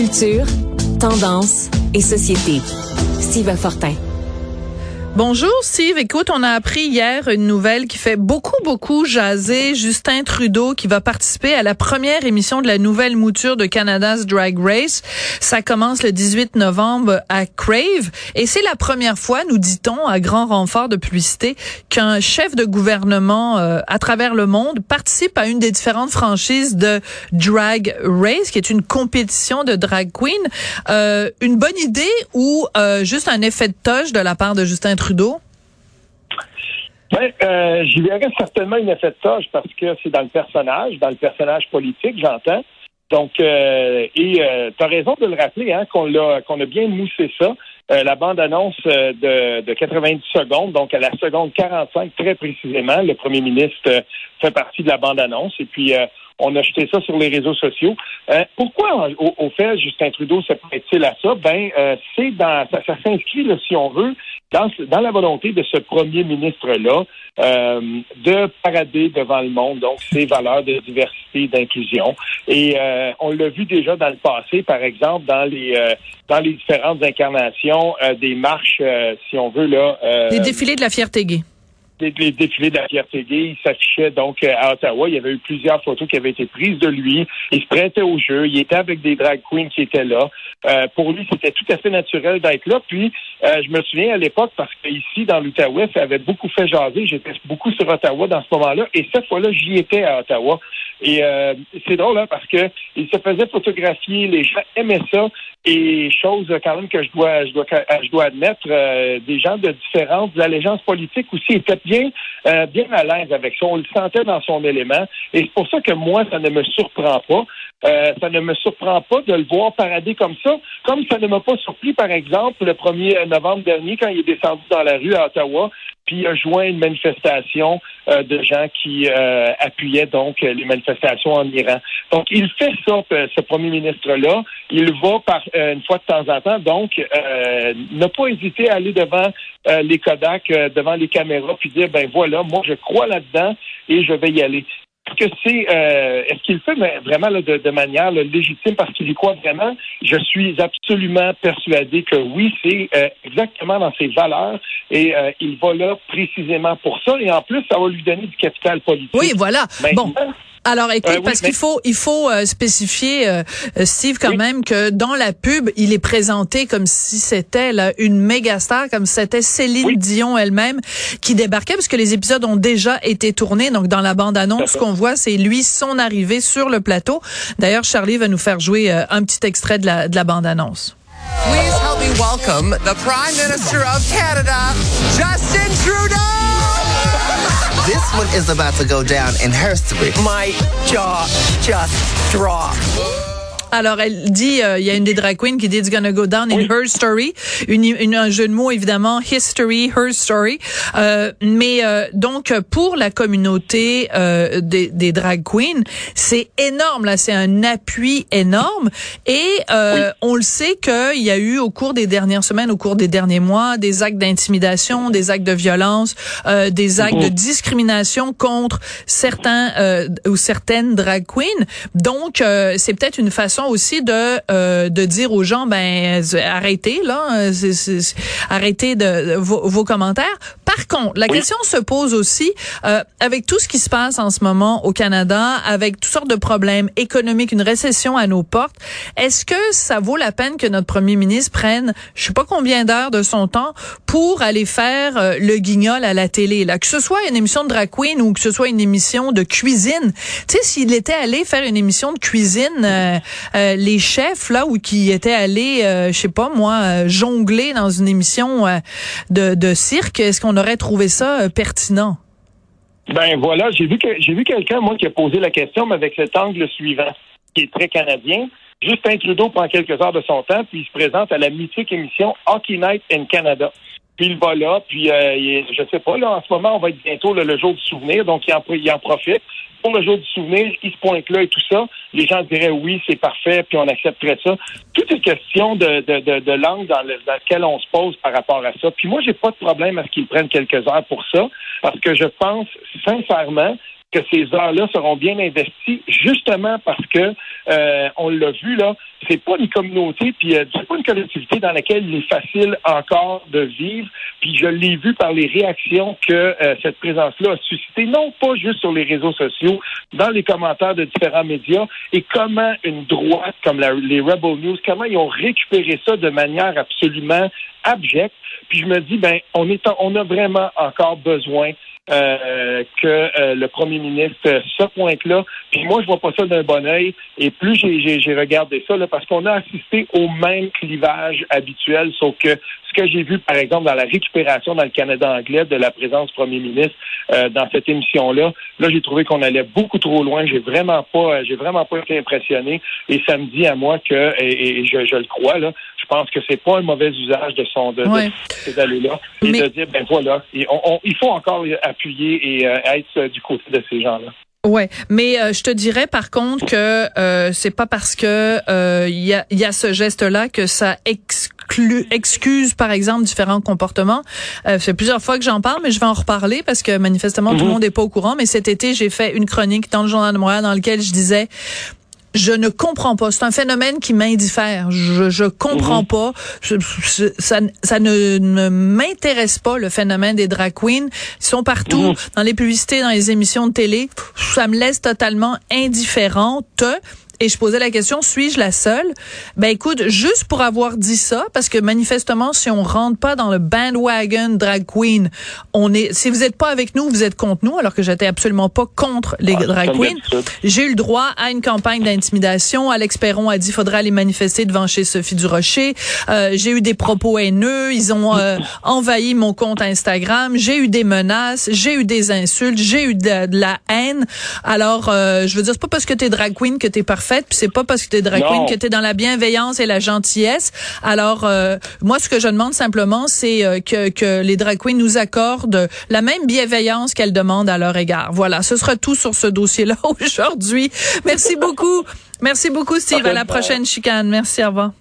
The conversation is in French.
Culture, tendance et société. Steve Fortin. Bonjour Steve, écoute, on a appris hier une nouvelle qui fait beaucoup, beaucoup jaser. Justin Trudeau qui va participer à la première émission de la nouvelle mouture de Canada's Drag Race. Ça commence le 18 novembre à Crave et c'est la première fois, nous dit-on, à grand renfort de publicité, qu'un chef de gouvernement euh, à travers le monde participe à une des différentes franchises de Drag Race, qui est une compétition de drag queen. Euh, une bonne idée ou euh, juste un effet de toche de la part de Justin Trudeau? Ben, euh, j'y verrais certainement une effet de toche parce que c'est dans le personnage, dans le personnage politique, j'entends. Donc, euh, et euh, tu as raison de le rappeler, hein, qu'on l'a qu'on a bien moussé ça. Euh, la bande-annonce de, de 90 secondes, donc à la seconde 45 très précisément, le premier ministre fait partie de la bande-annonce. Et puis, on a jeté ça sur les réseaux sociaux. Euh, pourquoi, au, fait, Justin Trudeau se prête-t-il à ça? Ben, euh, c'est dans ça, s'inscrit, si on veut, dans, dans la volonté de ce premier ministre-là euh, de parader devant le monde, donc ses valeurs de diversité, d'inclusion. Et on l'a vu déjà dans le passé, par exemple, dans les dans les différentes incarnations des marches, si on veut là. les défilés de la fierté gay les, défilés de la gay. Il s'affichait donc euh, à Ottawa. Il y avait eu plusieurs photos qui avaient été prises de lui. Il se prêtait au jeu. Il était avec des drag queens qui étaient là. Euh, pour lui, c'était tout à fait naturel d'être là. Puis, euh, je me souviens à l'époque, parce qu'ici, dans l'Outaouais, ça avait beaucoup fait jaser. J'étais beaucoup sur Ottawa dans ce moment-là. Et cette fois-là, j'y étais à Ottawa. Et c'est drôle, hein, parce que il se faisait photographier. Les gens aimaient ça. Et chose quand même que je dois, je dois, je dois admettre, des gens de différentes allégeances politiques aussi étaient bien, euh, bien à l'aise avec ça. On le sentait dans son élément. Et c'est pour ça que moi, ça ne me surprend pas. Euh, ça ne me surprend pas de le voir parader comme ça, comme ça ne m'a pas surpris, par exemple, le 1er novembre dernier, quand il est descendu dans la rue à Ottawa, puis il a joint une manifestation euh, de gens qui appuyaient donc les manifestations en Iran. Donc, il fait ça, ce premier ministre-là. Il va par une fois de temps en temps, donc, ne pas hésiter à aller devant les Kodak, devant les caméras, puis dire, ben voilà, moi, je crois là-dedans et je vais y aller que c'est euh, est-ce qu'il le fait vraiment de, manière légitime parce qu'il y croit vraiment? Je suis absolument persuadé que oui, c'est euh, exactement dans ses valeurs et euh, il va là précisément pour ça et en plus ça va lui donner du capital politique. Oui, voilà. bon. Alors écoute, euh, parce qu'il faut il faut euh, spécifier euh, Steve quand même que dans la pub, il est présenté comme si c'était une méga star, comme si c'était Céline Dion elle-même qui débarquait, parce que les épisodes ont déjà été tournés. Donc dans la bande annonce, ce qu'on voit, c'est lui son arrivée sur le plateau. D'ailleurs, Charlie va nous faire jouer un petit extrait de la de la bande annonce. Please help me welcome the Prime Minister of Canada, Justin Trudeau. This one is about to go down in history. My jaw just dropped. Alors, elle dit, euh, il y a une des drag queens qui dit It's gonna go down in her story. Une, un jeu de mots, évidemment, history, her story. Euh, mais euh, donc, pour la communauté euh, des, des, drag queens, c'est énorme, là. C'est un appui énorme. Et on le sait qu'il y a eu, au cours des dernières semaines, au cours des derniers mois, des actes d'intimidation, des actes de violence, des actes de mhm. discrimination contre certains ou certaines drag queens. Donc, c'est peut-être une façon aussi de euh, de dire aux gens ben arrêtez là, arrêtez de, vos, commentaires. Par contre, la question se pose aussi euh, avec tout ce qui se passe en ce moment au Canada, avec toutes sortes de problèmes économiques, une récession à nos portes. Est-ce que ça vaut la peine que notre premier ministre prenne, je sais pas combien d'heures de son temps pour aller faire euh, le guignol à la télé, là, que ce soit une émission de drag queen ou que ce soit une émission de cuisine. Tu sais, s'il était allé faire une émission de cuisine, euh, les chefs là ou qui étaient allés, euh, je sais pas moi, euh, jongler dans une émission de, de cirque, est-ce qu'on aurait trouvé ça pertinent? Ben voilà, j'ai vu que j'ai vu quelqu'un moi qui a posé la question, mais avec cet angle suivant, qui est très canadien. Justin Trudeau prend quelques heures de son temps, puis il se présente à la mythique émission Hockey Night in Canada. Puis il va là, puis euh, je sais pas, là, en ce moment, on va être bientôt le jour du souvenir, donc il en, il en profite pour le jour du souvenir, il se pointe là et tout ça, les gens diraient oui, c'est parfait, puis on accepterait ça. Tout est question de, de, de, dans, le, dans laquelle on se pose par rapport à ça. Puis moi, j'ai pas de problème à ce qu'ils prennent quelques heures pour ça, parce que je pense sincèrement que ces heures-là seront bien investies, justement parce que euh, on l'a vu là, c'est pas une communauté, puis euh, c'est pas une collectivité dans laquelle il est facile encore de vivre. Puis je l'ai vu par les réactions que euh, cette présence-là a suscité, non pas juste sur les réseaux sociaux, dans les commentaires de différents médias, et comment une droite comme les Rebel News, comment ils ont récupéré ça de manière absolument abjecte. Puis je me dis, ben, on est, on a vraiment encore besoin euh, que euh, le premier ministre ce pointe-là. Puis moi, je vois pas ça d'un bon oeil. Et plus j'ai regardé ça, là, parce qu'on a assisté au même clivage habituel, sauf que ce que j'ai vu, par exemple, dans la récupération dans le Canada anglais de la présence du premier ministre euh, dans cette émission-là, là, j'ai trouvé qu'on allait beaucoup trop loin. J'ai vraiment pas, j'ai vraiment pas été impressionné. Et ça me dit à moi que, et, je, je, le crois, là, je pense que c'est pas un mauvais usage de son de, ces là et de dire ben voilà, il faut encore appuyer et euh, être du côté de ces gens-là. Ouais, mais euh, je te dirais par contre que euh, c'est pas parce que il y, a, y a ce geste-là que ça exclut, excuse par exemple différents comportements. Euh, c'est plusieurs fois que j'en parle, mais je vais en reparler parce que manifestement tout le mhm. monde n'est pas au courant. Mais cet été, j'ai fait une chronique dans le journal de Montréal dans lequel je disais je ne comprends pas. C'est un phénomène qui m'indiffère. Je je comprends mhm. pas. ça, ça ne, m'intéresse pas le phénomène des drag queens. Ils sont partout mhm. dans les publicités, dans les émissions de télé. Ça me laisse totalement indifférente et je posais la question, suis-je la seule? Ben écoute, juste pour avoir dit ça, parce que manifestement, si on rentre pas dans le bandwagon drag queen, on est, si vous n'êtes pas avec nous, vous êtes contre nous, alors que j'étais absolument pas contre les ah, drag queens. J'ai eu le droit à une campagne d'intimidation. Alex Perron a dit, faudra aller manifester devant chez Sophie Durocher. Euh, j'ai eu des propos haineux. Ils ont euh, envahi mon compte Instagram. J'ai eu des menaces. J'ai eu des insultes. J'ai eu de, la haine. Alors, euh, je veux dire, c'est pas parce que t'es drag queen que t'es parfait puis c'est pas parce que t'es drag queen que t'es dans la bienveillance et la gentillesse. Alors, euh, moi, ce que je demande simplement, c'est euh, que, que les drag queens nous accordent la même bienveillance qu'elles demandent à leur égard. Voilà, ce sera tout sur ce dossier-là aujourd'hui. Merci beaucoup. Merci beaucoup, Steve. À la prochaine chicane. Merci, au revoir.